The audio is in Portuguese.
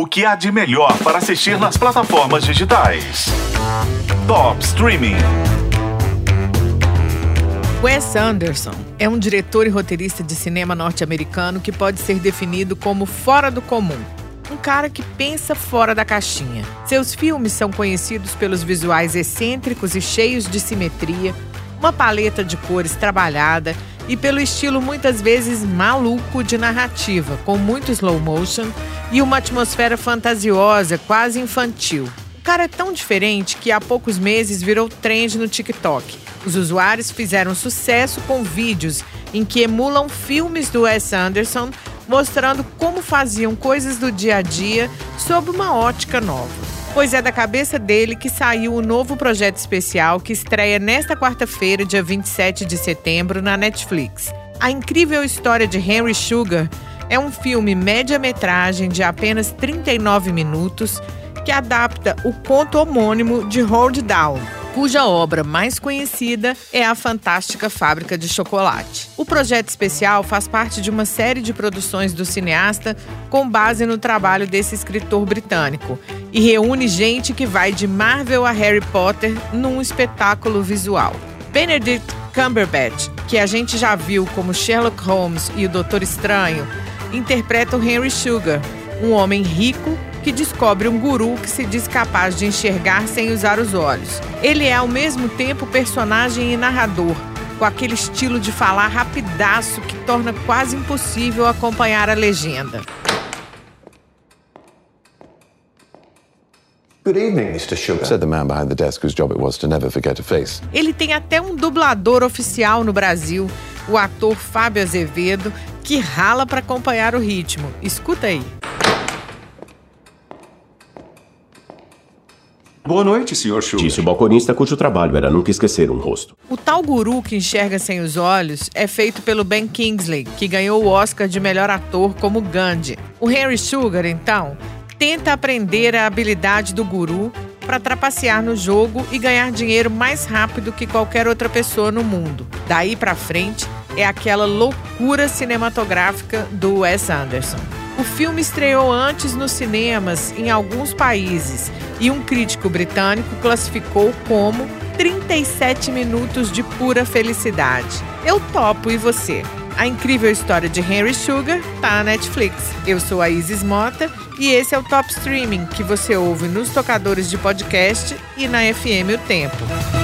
O que há de melhor para assistir nas plataformas digitais? Top Streaming. Wes Anderson é um diretor e roteirista de cinema norte-americano que pode ser definido como fora do comum. Um cara que pensa fora da caixinha. Seus filmes são conhecidos pelos visuais excêntricos e cheios de simetria, uma paleta de cores trabalhada e pelo estilo muitas vezes maluco de narrativa, com muito slow motion e uma atmosfera fantasiosa, quase infantil. O cara é tão diferente que há poucos meses virou trend no TikTok. Os usuários fizeram sucesso com vídeos em que emulam filmes do Wes Anderson, mostrando como faziam coisas do dia a dia sob uma ótica nova pois é da cabeça dele que saiu o novo projeto especial que estreia nesta quarta-feira, dia 27 de setembro, na Netflix. A incrível história de Henry Sugar é um filme média-metragem de apenas 39 minutos que adapta o conto homônimo de Roald Dahl, cuja obra mais conhecida é A Fantástica Fábrica de Chocolate. O projeto especial faz parte de uma série de produções do cineasta com base no trabalho desse escritor britânico e reúne gente que vai de Marvel a Harry Potter num espetáculo visual. Benedict Cumberbatch, que a gente já viu como Sherlock Holmes e o Doutor Estranho, interpreta o Henry Sugar, um homem rico que descobre um guru que se diz capaz de enxergar sem usar os olhos. Ele é ao mesmo tempo personagem e narrador, com aquele estilo de falar rapidaço que torna quase impossível acompanhar a legenda. Good evening, Mr. Sugar. Said the man behind the desk whose job it was to never forget a face. Ele tem até um dublador oficial no Brasil, o ator Fábio Azevedo, que rala para acompanhar o ritmo. Escuta aí. Boa noite, Sr. Sugar. Disse o balconista cujo trabalho era nunca esquecer um rosto. O tal guru que enxerga sem os olhos é feito pelo Ben Kingsley, que ganhou o Oscar de melhor ator como Gandhi. O Henry Sugar, então, tenta aprender a habilidade do guru para trapacear no jogo e ganhar dinheiro mais rápido que qualquer outra pessoa no mundo. Daí para frente é aquela loucura cinematográfica do Wes Anderson. O filme estreou antes nos cinemas em alguns países e um crítico britânico classificou como 37 minutos de pura felicidade. Eu topo e você? A incrível história de Henry Sugar tá na Netflix. Eu sou a Isis Mota e esse é o Top Streaming que você ouve nos tocadores de podcast e na FM O Tempo.